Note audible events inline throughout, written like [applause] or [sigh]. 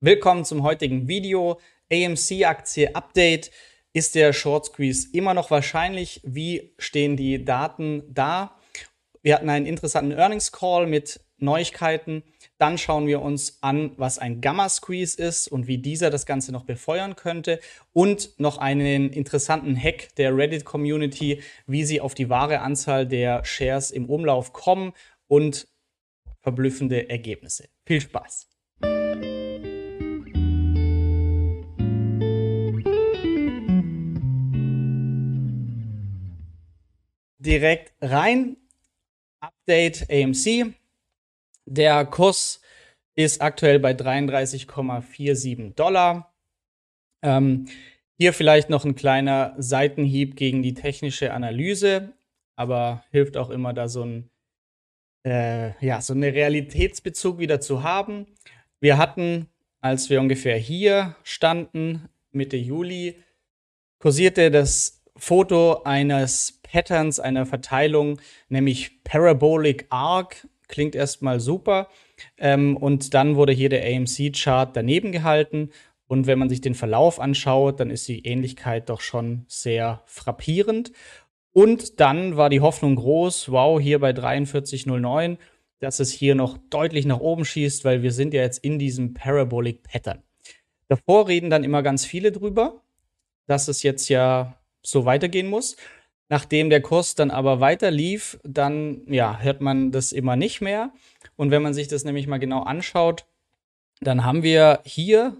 Willkommen zum heutigen Video. AMC-Aktie Update. Ist der Short Squeeze immer noch wahrscheinlich? Wie stehen die Daten da? Wir hatten einen interessanten Earnings Call mit Neuigkeiten. Dann schauen wir uns an, was ein Gamma Squeeze ist und wie dieser das Ganze noch befeuern könnte. Und noch einen interessanten Hack der Reddit Community, wie sie auf die wahre Anzahl der Shares im Umlauf kommen und verblüffende Ergebnisse. Viel Spaß! Direkt rein. Update AMC. Der Kurs ist aktuell bei 33,47 Dollar. Ähm, hier vielleicht noch ein kleiner Seitenhieb gegen die technische Analyse, aber hilft auch immer da so ein äh, ja, so eine Realitätsbezug wieder zu haben. Wir hatten, als wir ungefähr hier standen, Mitte Juli, kursierte das Foto eines Patterns einer Verteilung, nämlich Parabolic Arc. Klingt erstmal super. Ähm, und dann wurde hier der AMC-Chart daneben gehalten. Und wenn man sich den Verlauf anschaut, dann ist die Ähnlichkeit doch schon sehr frappierend. Und dann war die Hoffnung groß, wow, hier bei 43,09, dass es hier noch deutlich nach oben schießt, weil wir sind ja jetzt in diesem Parabolic Pattern. Davor reden dann immer ganz viele drüber, dass es jetzt ja so weitergehen muss. Nachdem der Kurs dann aber weiter lief, dann ja, hört man das immer nicht mehr. Und wenn man sich das nämlich mal genau anschaut, dann haben wir hier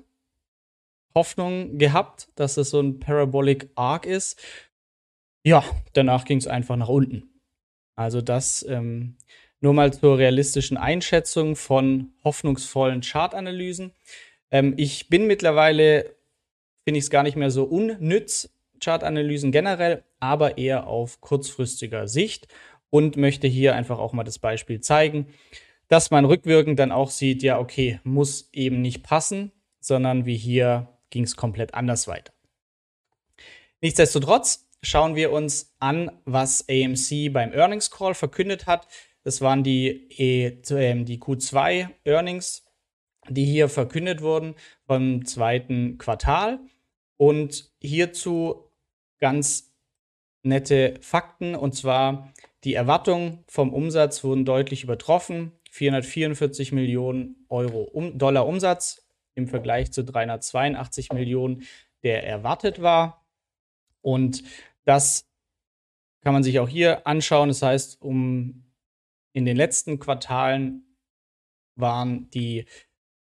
Hoffnung gehabt, dass es so ein Parabolic Arc ist. Ja, danach ging es einfach nach unten. Also das ähm, nur mal zur realistischen Einschätzung von hoffnungsvollen Chartanalysen. Ähm, ich bin mittlerweile, finde ich es gar nicht mehr so unnütz, Chartanalysen generell, aber eher auf kurzfristiger Sicht und möchte hier einfach auch mal das Beispiel zeigen, dass man rückwirkend dann auch sieht, ja, okay, muss eben nicht passen, sondern wie hier ging es komplett anders weiter. Nichtsdestotrotz schauen wir uns an, was AMC beim Earnings Call verkündet hat. Das waren die, e, ähm, die Q2 Earnings, die hier verkündet wurden vom zweiten Quartal. Und hierzu ganz nette Fakten. Und zwar die Erwartungen vom Umsatz wurden deutlich übertroffen. 444 Millionen Euro um, Dollar Umsatz im Vergleich zu 382 Millionen, der erwartet war. Und das kann man sich auch hier anschauen. Das heißt, um in den letzten Quartalen waren die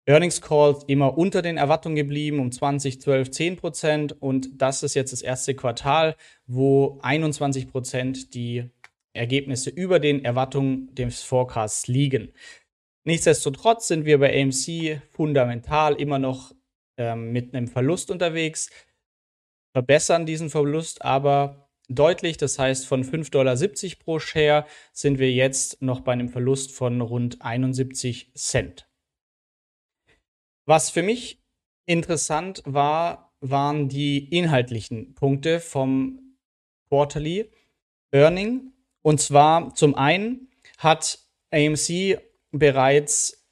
Earnings Calls immer unter den Erwartungen geblieben, um 20, 12, 10 Prozent. Und das ist jetzt das erste Quartal, wo 21 Prozent die Ergebnisse über den Erwartungen des Forecasts liegen. Nichtsdestotrotz sind wir bei AMC fundamental immer noch ähm, mit einem Verlust unterwegs, verbessern diesen Verlust aber deutlich. Das heißt, von 5,70 Dollar pro Share sind wir jetzt noch bei einem Verlust von rund 71 Cent. Was für mich interessant war, waren die inhaltlichen Punkte vom Quarterly Earning. Und zwar zum einen hat AMC bereits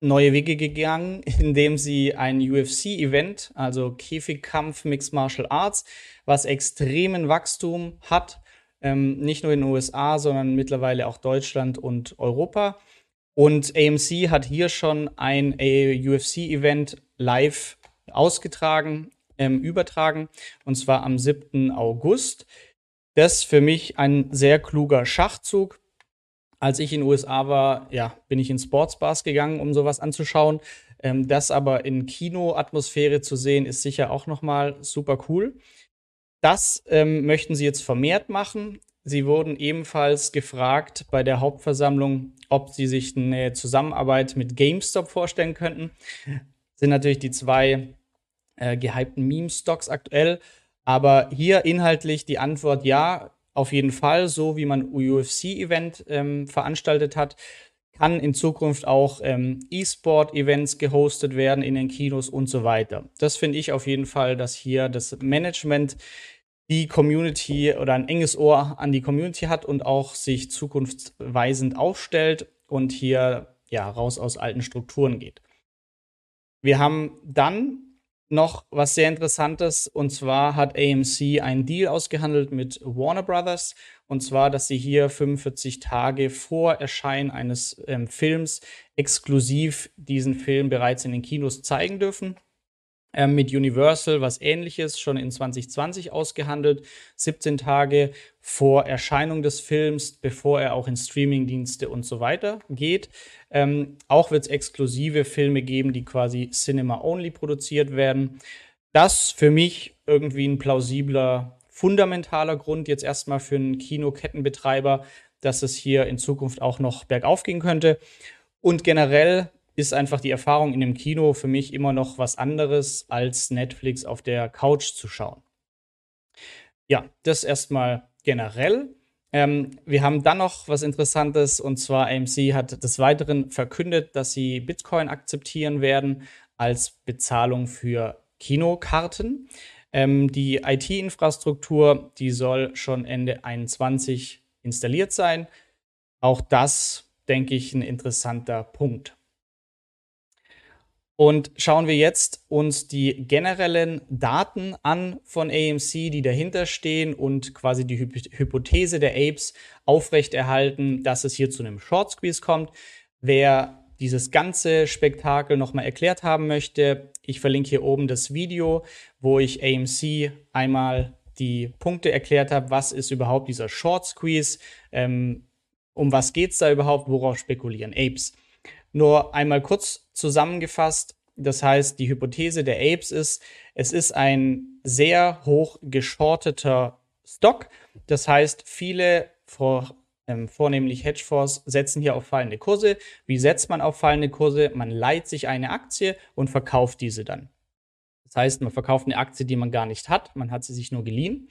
neue Wege gegangen, [laughs] indem sie ein UFC-Event, also Käfigkampf Mixed Martial Arts, was extremen Wachstum hat, ähm, nicht nur in den USA, sondern mittlerweile auch Deutschland und Europa, und AMC hat hier schon ein UFC-Event live ausgetragen, ähm, übertragen, und zwar am 7. August. Das für mich ein sehr kluger Schachzug. Als ich in den USA war, ja, bin ich in Sportsbars gegangen, um sowas anzuschauen. Ähm, das aber in Kinoatmosphäre zu sehen, ist sicher auch nochmal super cool. Das ähm, möchten sie jetzt vermehrt machen. Sie wurden ebenfalls gefragt bei der Hauptversammlung, ob sie sich eine Zusammenarbeit mit GameStop vorstellen könnten. Das sind natürlich die zwei äh, gehypten Meme-Stocks aktuell. Aber hier inhaltlich die Antwort ja, auf jeden Fall, so wie man UFC-Event ähm, veranstaltet hat, kann in Zukunft auch ähm, E-Sport-Events gehostet werden in den Kinos und so weiter. Das finde ich auf jeden Fall, dass hier das Management die Community oder ein enges Ohr an die Community hat und auch sich zukunftsweisend aufstellt und hier ja raus aus alten Strukturen geht. wir haben dann noch was sehr Interessantes und zwar hat AMC einen Deal ausgehandelt mit Warner Brothers und zwar, dass sie hier 45 Tage vor Erscheinen eines ähm, Films exklusiv diesen Film bereits in den Kinos zeigen dürfen. Ähm, mit Universal was ähnliches schon in 2020 ausgehandelt. 17 Tage vor Erscheinung des Films, bevor er auch in Streamingdienste und so weiter geht. Ähm, auch wird es exklusive Filme geben, die quasi Cinema-only produziert werden. Das für mich irgendwie ein plausibler, fundamentaler Grund jetzt erstmal für einen Kinokettenbetreiber, dass es hier in Zukunft auch noch bergauf gehen könnte. Und generell ist einfach die Erfahrung in dem Kino für mich immer noch was anderes, als Netflix auf der Couch zu schauen. Ja, das erstmal generell. Ähm, wir haben dann noch was Interessantes und zwar AMC hat des Weiteren verkündet, dass sie Bitcoin akzeptieren werden als Bezahlung für Kinokarten. Ähm, die IT-Infrastruktur, die soll schon Ende 2021 installiert sein. Auch das, denke ich, ein interessanter Punkt. Und schauen wir jetzt uns die generellen Daten an von AMC, die dahinter stehen und quasi die Hypothese der Apes aufrechterhalten, dass es hier zu einem Short Squeeze kommt. Wer dieses ganze Spektakel nochmal erklärt haben möchte, ich verlinke hier oben das Video, wo ich AMC einmal die Punkte erklärt habe, was ist überhaupt dieser Short Squeeze, ähm, um was geht es da überhaupt, worauf spekulieren Apes. Nur einmal kurz zusammengefasst, das heißt, die Hypothese der Apes ist, es ist ein sehr hoch geschorteter Stock. Das heißt, viele, vor, ähm, vornehmlich Hedgefonds, setzen hier auf fallende Kurse. Wie setzt man auf fallende Kurse? Man leiht sich eine Aktie und verkauft diese dann. Das heißt, man verkauft eine Aktie, die man gar nicht hat. Man hat sie sich nur geliehen.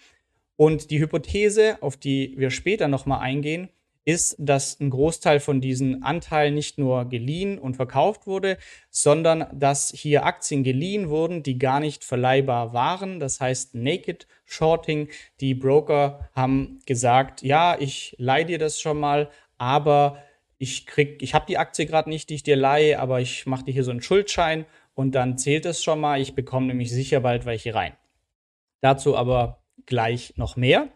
Und die Hypothese, auf die wir später nochmal eingehen, ist, dass ein Großteil von diesen Anteilen nicht nur geliehen und verkauft wurde, sondern dass hier Aktien geliehen wurden, die gar nicht verleihbar waren. Das heißt Naked Shorting. Die Broker haben gesagt, ja, ich leihe dir das schon mal, aber ich krieg, ich habe die Aktie gerade nicht, die ich dir leihe, aber ich mache dir hier so einen Schuldschein und dann zählt es schon mal. Ich bekomme nämlich sicher bald welche rein. Dazu aber gleich noch mehr.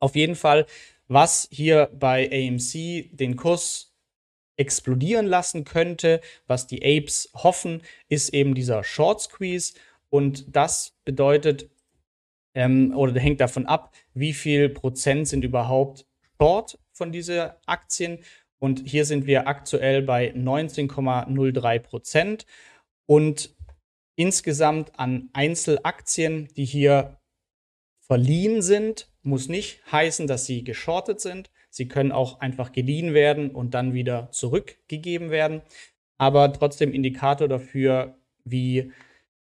Auf jeden Fall was hier bei AMC den Kurs explodieren lassen könnte. Was die Apes hoffen, ist eben dieser Short Squeeze. Und das bedeutet ähm, oder hängt davon ab, wie viel Prozent sind überhaupt Short von diesen Aktien. Und hier sind wir aktuell bei 19,03 Prozent. Und insgesamt an Einzelaktien, die hier verliehen sind, muss nicht heißen, dass sie geschortet sind. Sie können auch einfach geliehen werden und dann wieder zurückgegeben werden. Aber trotzdem Indikator dafür, wie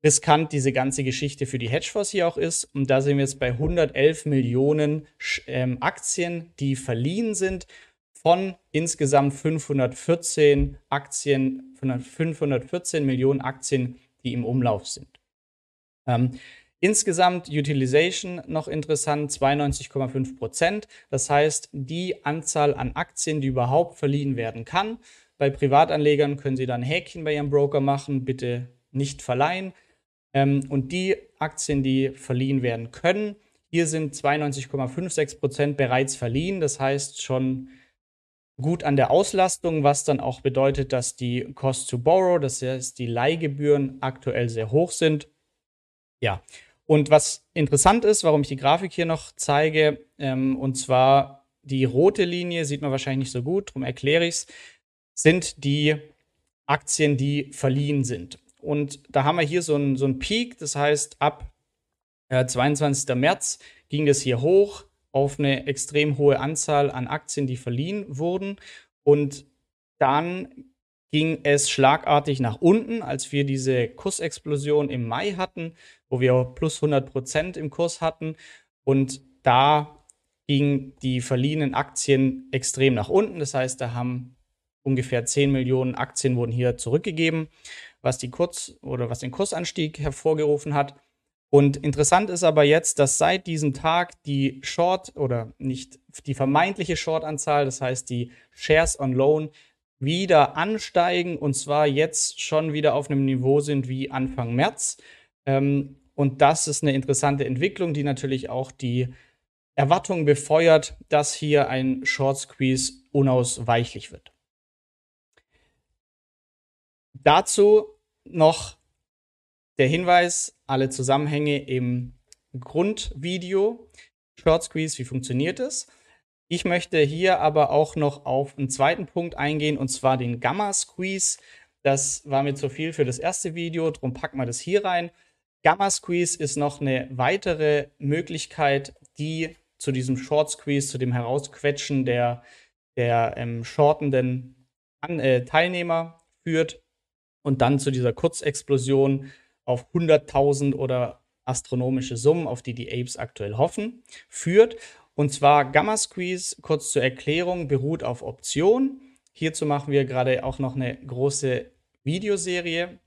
riskant diese ganze Geschichte für die Hedgefonds hier auch ist. Und da sind wir jetzt bei 111 Millionen ähm, Aktien, die verliehen sind von insgesamt 514 Aktien, 514 Millionen Aktien, die im Umlauf sind. Ähm, Insgesamt Utilization noch interessant, 92,5 Prozent. Das heißt, die Anzahl an Aktien, die überhaupt verliehen werden kann. Bei Privatanlegern können Sie dann Häkchen bei Ihrem Broker machen, bitte nicht verleihen. Ähm, und die Aktien, die verliehen werden können, hier sind 92,56 Prozent bereits verliehen. Das heißt schon gut an der Auslastung, was dann auch bedeutet, dass die Cost to Borrow, das heißt die Leihgebühren aktuell sehr hoch sind. Ja, und was interessant ist, warum ich die Grafik hier noch zeige, ähm, und zwar die rote Linie, sieht man wahrscheinlich nicht so gut, darum erkläre ich es, sind die Aktien, die verliehen sind. Und da haben wir hier so einen, so Peak, das heißt, ab äh, 22. März ging das hier hoch auf eine extrem hohe Anzahl an Aktien, die verliehen wurden. Und dann ging es schlagartig nach unten, als wir diese Kursexplosion im Mai hatten, wo wir plus 100 Prozent im Kurs hatten. Und da gingen die verliehenen Aktien extrem nach unten. Das heißt, da haben ungefähr 10 Millionen Aktien wurden hier zurückgegeben, was die Kurz- oder was den Kursanstieg hervorgerufen hat. Und interessant ist aber jetzt, dass seit diesem Tag die Short oder nicht die vermeintliche Short-Anzahl, das heißt die Shares on Loan, wieder ansteigen und zwar jetzt schon wieder auf einem Niveau sind wie Anfang März. Ähm, und das ist eine interessante Entwicklung, die natürlich auch die Erwartung befeuert, dass hier ein Short Squeeze unausweichlich wird. Dazu noch der Hinweis, alle Zusammenhänge im Grundvideo. Short Squeeze, wie funktioniert es? Ich möchte hier aber auch noch auf einen zweiten Punkt eingehen, und zwar den Gamma Squeeze. Das war mir zu viel für das erste Video, darum packen wir das hier rein. Gamma Squeeze ist noch eine weitere Möglichkeit, die zu diesem Short Squeeze, zu dem Herausquetschen der, der ähm, shortenden An äh, Teilnehmer führt und dann zu dieser Kurzexplosion auf 100.000 oder astronomische Summen, auf die die Apes aktuell hoffen, führt. Und zwar Gamma Squeeze, kurz zur Erklärung, beruht auf Option. Hierzu machen wir gerade auch noch eine große Videoserie.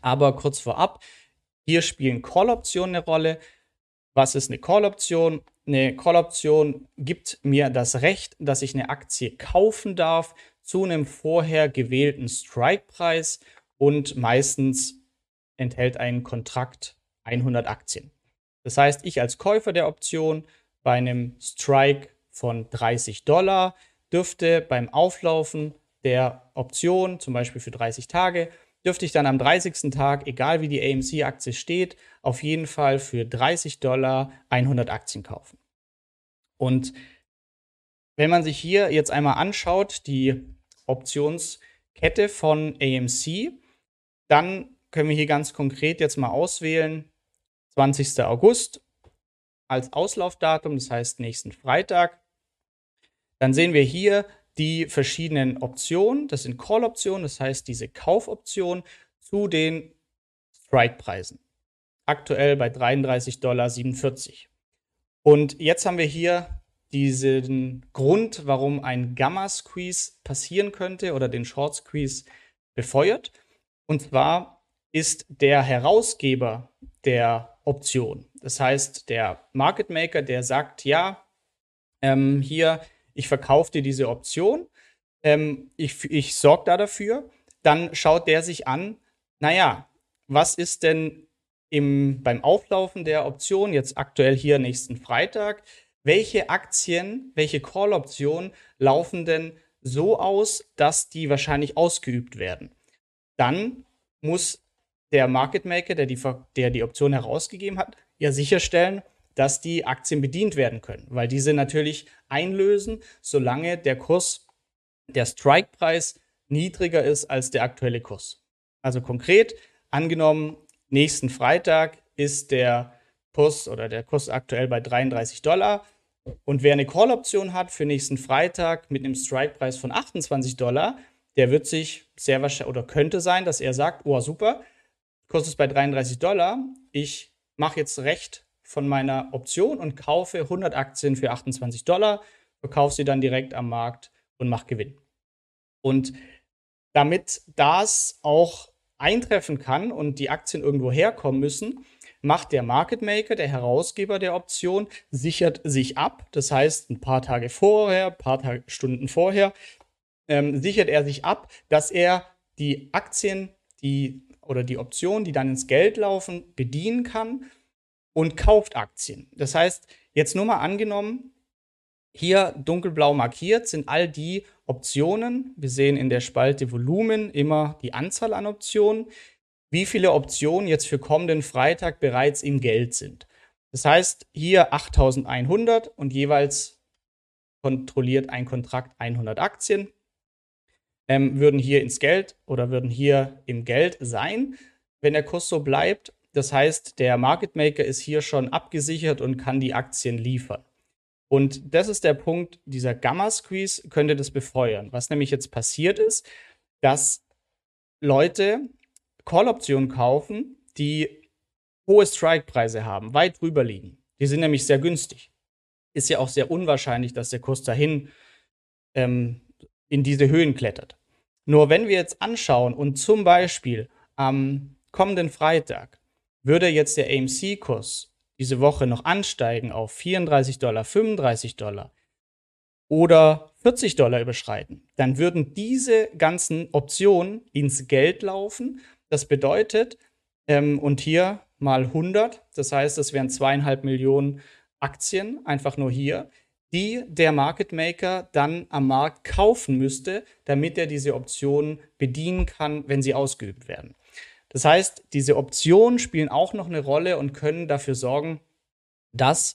Aber kurz vorab, hier spielen Call-Optionen eine Rolle. Was ist eine Call-Option? Eine Call-Option gibt mir das Recht, dass ich eine Aktie kaufen darf zu einem vorher gewählten Strike-Preis und meistens enthält ein Kontrakt 100 Aktien. Das heißt, ich als Käufer der Option bei einem Strike von 30 Dollar dürfte beim Auflaufen der Option, zum Beispiel für 30 Tage, dürfte ich dann am 30. Tag, egal wie die AMC-Aktie steht, auf jeden Fall für 30 Dollar 100 Aktien kaufen. Und wenn man sich hier jetzt einmal anschaut, die Optionskette von AMC, dann können wir hier ganz konkret jetzt mal auswählen, 20. August als Auslaufdatum, das heißt nächsten Freitag. Dann sehen wir hier die verschiedenen Optionen. Das sind Call-Optionen, das heißt diese Kaufoption zu den Strike-Preisen. Aktuell bei 33,47 Dollar. Und jetzt haben wir hier diesen Grund, warum ein Gamma-Squeeze passieren könnte oder den Short-Squeeze befeuert. Und zwar ist der Herausgeber der Option. Das heißt, der Market Maker, der sagt, ja, ähm, hier ich verkaufe dir diese Option, ähm, ich, ich sorge da dafür, dann schaut der sich an, naja, was ist denn im, beim Auflaufen der Option, jetzt aktuell hier nächsten Freitag, welche Aktien, welche Call-Optionen laufen denn so aus, dass die wahrscheinlich ausgeübt werden? Dann muss der Market Maker, der die, der die Option herausgegeben hat, ja sicherstellen, dass die Aktien bedient werden können, weil diese natürlich einlösen, solange der Kurs, der Strike-Preis niedriger ist als der aktuelle Kurs. Also konkret, angenommen, nächsten Freitag ist der Kurs oder der Kurs aktuell bei 33 Dollar. Und wer eine Call-Option hat für nächsten Freitag mit einem Strike-Preis von 28 Dollar, der wird sich sehr wahrscheinlich oder könnte sein, dass er sagt, oh super, Kurs ist bei 33 Dollar, ich mache jetzt recht von meiner Option und kaufe 100 Aktien für 28 Dollar, verkaufe sie dann direkt am Markt und mache Gewinn. Und damit das auch eintreffen kann und die Aktien irgendwo herkommen müssen, macht der Market Maker, der Herausgeber der Option, sichert sich ab. Das heißt, ein paar Tage vorher, ein paar Tage, Stunden vorher, ähm, sichert er sich ab, dass er die Aktien, die oder die Optionen, die dann ins Geld laufen, bedienen kann und kauft Aktien. Das heißt, jetzt nur mal angenommen, hier dunkelblau markiert sind all die Optionen. Wir sehen in der Spalte Volumen immer die Anzahl an Optionen, wie viele Optionen jetzt für kommenden Freitag bereits im Geld sind. Das heißt, hier 8100 und jeweils kontrolliert ein Kontrakt 100 Aktien, ähm, würden hier ins Geld oder würden hier im Geld sein, wenn der Kurs so bleibt. Das heißt, der Market Maker ist hier schon abgesichert und kann die Aktien liefern. Und das ist der Punkt, dieser Gamma Squeeze könnte das befeuern. Was nämlich jetzt passiert ist, dass Leute Call-Optionen kaufen, die hohe Strike-Preise haben, weit drüber liegen. Die sind nämlich sehr günstig. Ist ja auch sehr unwahrscheinlich, dass der Kurs dahin ähm, in diese Höhen klettert. Nur wenn wir jetzt anschauen und zum Beispiel am kommenden Freitag würde jetzt der AMC-Kurs diese Woche noch ansteigen auf 34 Dollar, 35 Dollar oder 40 Dollar überschreiten, dann würden diese ganzen Optionen ins Geld laufen. Das bedeutet, ähm, und hier mal 100, das heißt, das wären zweieinhalb Millionen Aktien, einfach nur hier, die der Market Maker dann am Markt kaufen müsste, damit er diese Optionen bedienen kann, wenn sie ausgeübt werden. Das heißt, diese Optionen spielen auch noch eine Rolle und können dafür sorgen, dass,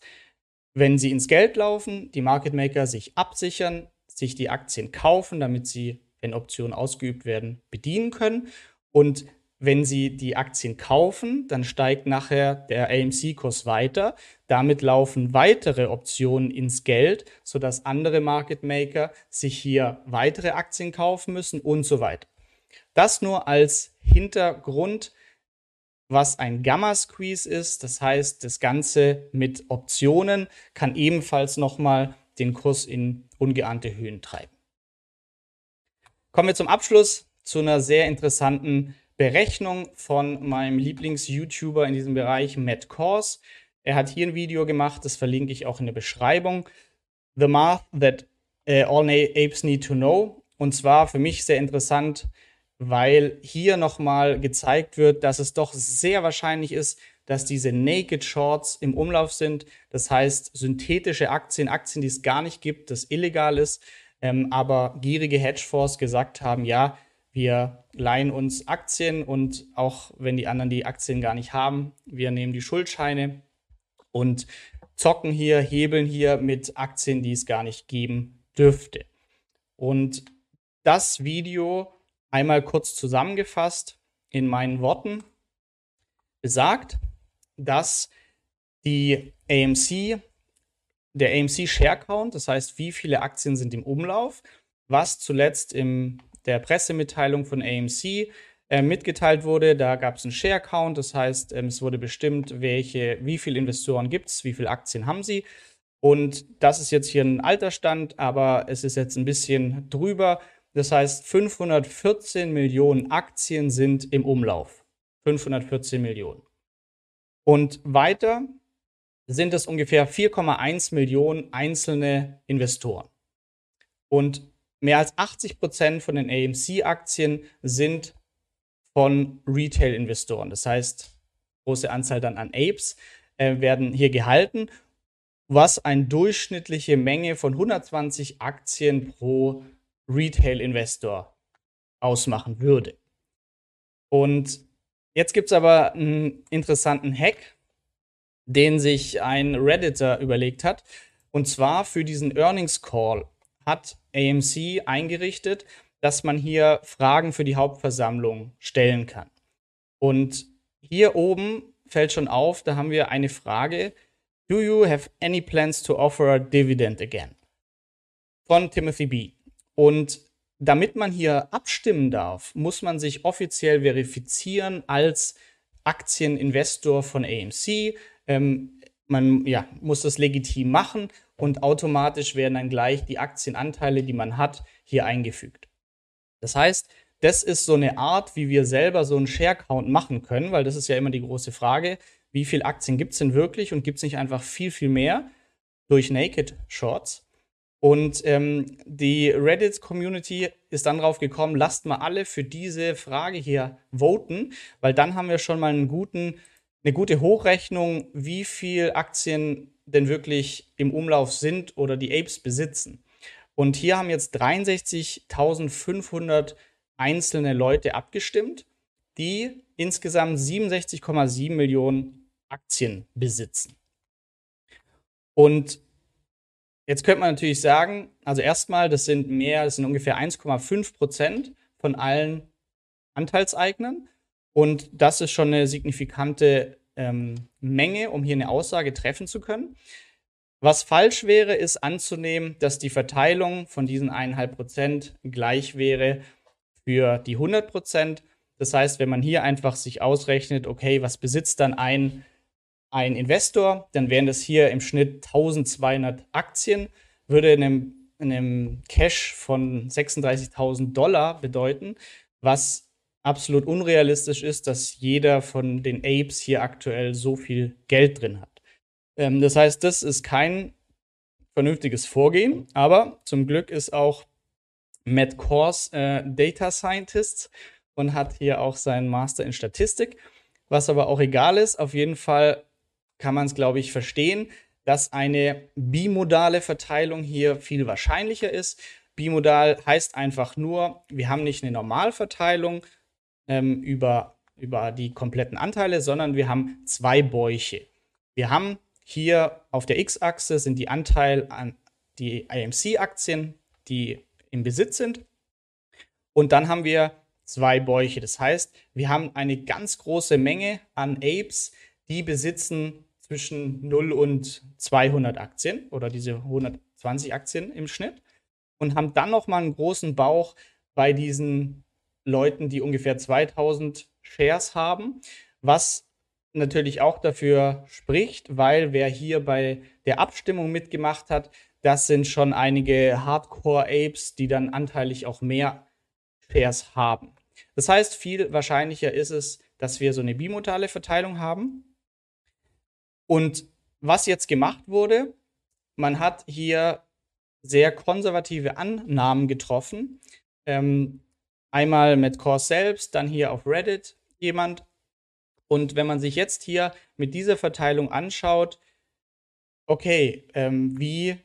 wenn sie ins Geld laufen, die Market Maker sich absichern, sich die Aktien kaufen, damit sie, wenn Optionen ausgeübt werden, bedienen können. Und wenn Sie die Aktien kaufen, dann steigt nachher der AMC-Kurs weiter. Damit laufen weitere Optionen ins Geld, sodass andere Market Maker sich hier weitere Aktien kaufen müssen und so weiter. Das nur als Hintergrund, was ein Gamma-Squeeze ist. Das heißt, das Ganze mit Optionen kann ebenfalls nochmal den Kurs in ungeahnte Höhen treiben. Kommen wir zum Abschluss zu einer sehr interessanten Berechnung von meinem Lieblings-YouTuber in diesem Bereich, Matt Kors. Er hat hier ein Video gemacht, das verlinke ich auch in der Beschreibung. The Math That uh, All Apes Need to Know. Und zwar für mich sehr interessant, weil hier nochmal gezeigt wird, dass es doch sehr wahrscheinlich ist, dass diese Naked Shorts im Umlauf sind. Das heißt, synthetische Aktien, Aktien, die es gar nicht gibt, das illegal ist, ähm, aber gierige Hedgefonds gesagt haben, ja, wir leihen uns Aktien und auch wenn die anderen die Aktien gar nicht haben, wir nehmen die Schuldscheine und zocken hier, hebeln hier mit Aktien, die es gar nicht geben dürfte. Und das Video einmal kurz zusammengefasst in meinen Worten besagt, dass die AMC, der AMC Share Count, das heißt, wie viele Aktien sind im Umlauf, was zuletzt im der Pressemitteilung von AMC äh, mitgeteilt wurde. Da gab es einen Share Count, das heißt, ähm, es wurde bestimmt, welche, wie viele Investoren gibt es, wie viele Aktien haben sie. Und das ist jetzt hier ein alter Stand, aber es ist jetzt ein bisschen drüber. Das heißt, 514 Millionen Aktien sind im Umlauf. 514 Millionen. Und weiter sind es ungefähr 4,1 Millionen einzelne Investoren. Und mehr als 80 Prozent von den AMC-Aktien sind von Retail-Investoren. Das heißt, große Anzahl dann an Apes äh, werden hier gehalten, was eine durchschnittliche Menge von 120 Aktien pro Retail-Investor ausmachen würde. Und jetzt gibt es aber einen interessanten Hack, den sich ein Redditor überlegt hat. Und zwar für diesen Earnings Call hat AMC eingerichtet, dass man hier Fragen für die Hauptversammlung stellen kann. Und hier oben fällt schon auf, da haben wir eine Frage. Do you have any plans to offer a dividend again? Von Timothy B. Und damit man hier abstimmen darf, muss man sich offiziell verifizieren als Aktieninvestor von AMC. Ähm, man ja, muss das legitim machen und automatisch werden dann gleich die Aktienanteile, die man hat, hier eingefügt. Das heißt, das ist so eine Art, wie wir selber so einen Share-Count machen können, weil das ist ja immer die große Frage, wie viele Aktien gibt es denn wirklich und gibt es nicht einfach viel, viel mehr durch Naked Shorts? Und ähm, die Reddit-Community ist dann drauf gekommen, lasst mal alle für diese Frage hier voten, weil dann haben wir schon mal einen guten, eine gute Hochrechnung, wie viele Aktien denn wirklich im Umlauf sind oder die Apes besitzen. Und hier haben jetzt 63.500 einzelne Leute abgestimmt, die insgesamt 67,7 Millionen Aktien besitzen. Und jetzt könnte man natürlich sagen, also erstmal, das sind mehr, das sind ungefähr 1,5 Prozent von allen Anteilseignern. Und das ist schon eine signifikante ähm, Menge, um hier eine Aussage treffen zu können. Was falsch wäre, ist anzunehmen, dass die Verteilung von diesen 1,5 Prozent gleich wäre für die 100 Prozent. Das heißt, wenn man hier einfach sich ausrechnet, okay, was besitzt dann ein, ein Investor, dann wären das hier im Schnitt 1200 Aktien, würde in einem, in einem Cash von 36.000 Dollar bedeuten, was absolut unrealistisch ist, dass jeder von den Apes hier aktuell so viel Geld drin hat. Ähm, das heißt, das ist kein vernünftiges Vorgehen, aber zum Glück ist auch Matt Kors äh, Data Scientist und hat hier auch seinen Master in Statistik. Was aber auch egal ist, auf jeden Fall kann man es, glaube ich, verstehen, dass eine bimodale Verteilung hier viel wahrscheinlicher ist. Bimodal heißt einfach nur, wir haben nicht eine Normalverteilung ähm, über, über die kompletten Anteile, sondern wir haben zwei Bäuche. Wir haben hier auf der X-Achse sind die Anteil an die IMC-Aktien, die im Besitz sind. Und dann haben wir zwei Bäuche. Das heißt, wir haben eine ganz große Menge an Apes, die besitzen zwischen 0 und 200 Aktien oder diese 120 Aktien im Schnitt und haben dann noch mal einen großen Bauch bei diesen Leuten, die ungefähr 2000 Shares haben, was natürlich auch dafür spricht, weil wer hier bei der Abstimmung mitgemacht hat, das sind schon einige Hardcore-Apes, die dann anteilig auch mehr Shares haben. Das heißt, viel wahrscheinlicher ist es, dass wir so eine bimodale Verteilung haben. Und was jetzt gemacht wurde, man hat hier sehr konservative Annahmen getroffen. Ähm, einmal mit Core selbst, dann hier auf Reddit jemand und wenn man sich jetzt hier mit dieser Verteilung anschaut, okay, ähm, wie,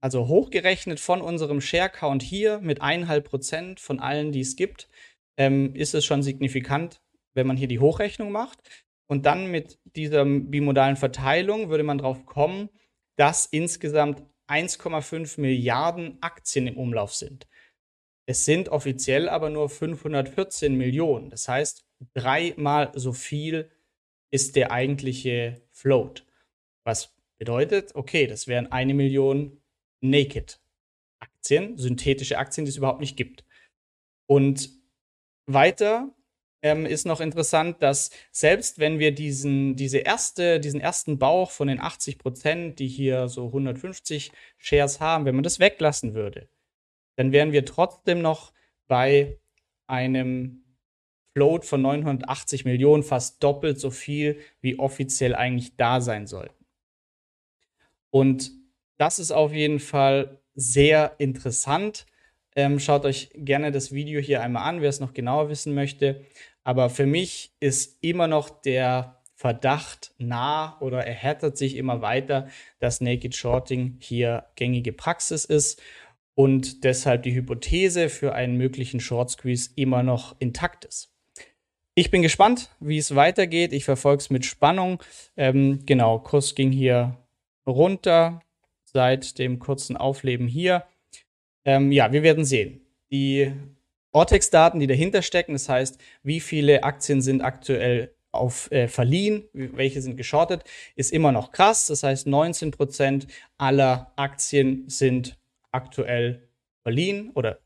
also hochgerechnet von unserem Share-Count hier mit 1,5 Prozent von allen, die es gibt, ähm, ist es schon signifikant, wenn man hier die Hochrechnung macht. Und dann mit dieser bimodalen Verteilung würde man darauf kommen, dass insgesamt 1,5 Milliarden Aktien im Umlauf sind. Es sind offiziell aber nur 514 Millionen. Das heißt, dreimal so viel ist der eigentliche Float. Was bedeutet, okay, das wären eine Million Naked Aktien, synthetische Aktien, die es überhaupt nicht gibt. Und weiter ähm, ist noch interessant, dass selbst wenn wir diesen, diese erste, diesen ersten Bauch von den 80 Prozent, die hier so 150 Shares haben, wenn man das weglassen würde, dann wären wir trotzdem noch bei einem Float von 980 Millionen, fast doppelt so viel, wie offiziell eigentlich da sein sollten. Und das ist auf jeden Fall sehr interessant. Ähm, schaut euch gerne das Video hier einmal an, wer es noch genauer wissen möchte. Aber für mich ist immer noch der Verdacht nah oder erhärtet sich immer weiter, dass Naked Shorting hier gängige Praxis ist und deshalb die Hypothese für einen möglichen Short Squeeze immer noch intakt ist. Ich bin gespannt, wie es weitergeht. Ich verfolge es mit Spannung. Ähm, genau, Kurs ging hier runter seit dem kurzen Aufleben hier. Ähm, ja, wir werden sehen. Die Ortex-Daten, die dahinter stecken, das heißt, wie viele Aktien sind aktuell auf äh, verliehen, welche sind geschortet, ist immer noch krass. Das heißt, 19% aller Aktien sind aktuell verliehen oder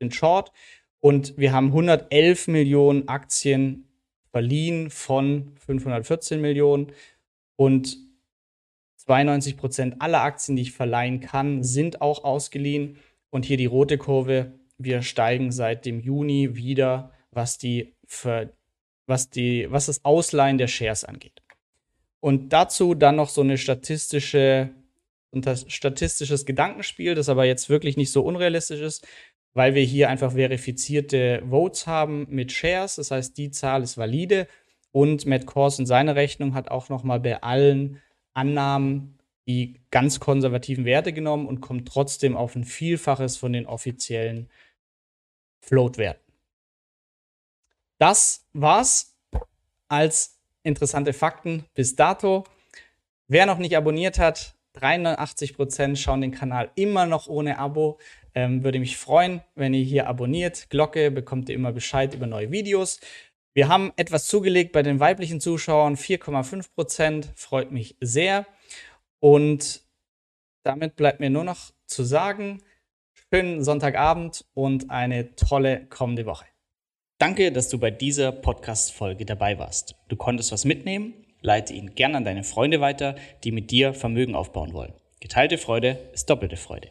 sind short. Und wir haben 111 Millionen Aktien verliehen von 514 Millionen. Und 92 Prozent aller Aktien, die ich verleihen kann, sind auch ausgeliehen. Und hier die rote Kurve. Wir steigen seit dem Juni wieder, was die, was die, was das Ausleihen der Shares angeht. Und dazu dann noch so eine statistische, ein statistisches Gedankenspiel, das aber jetzt wirklich nicht so unrealistisch ist weil wir hier einfach verifizierte Votes haben mit Shares. Das heißt, die Zahl ist valide. Und Matt Kors in seiner Rechnung hat auch nochmal bei allen Annahmen die ganz konservativen Werte genommen und kommt trotzdem auf ein Vielfaches von den offiziellen Float-Werten. Das war's als interessante Fakten bis dato. Wer noch nicht abonniert hat, 83% schauen den Kanal immer noch ohne Abo. Ähm, würde mich freuen, wenn ihr hier abonniert. Glocke bekommt ihr immer Bescheid über neue Videos. Wir haben etwas zugelegt bei den weiblichen Zuschauern, 4,5 Prozent. Freut mich sehr. Und damit bleibt mir nur noch zu sagen, schönen Sonntagabend und eine tolle kommende Woche. Danke, dass du bei dieser Podcast-Folge dabei warst. Du konntest was mitnehmen? Leite ihn gern an deine Freunde weiter, die mit dir Vermögen aufbauen wollen. Geteilte Freude ist doppelte Freude.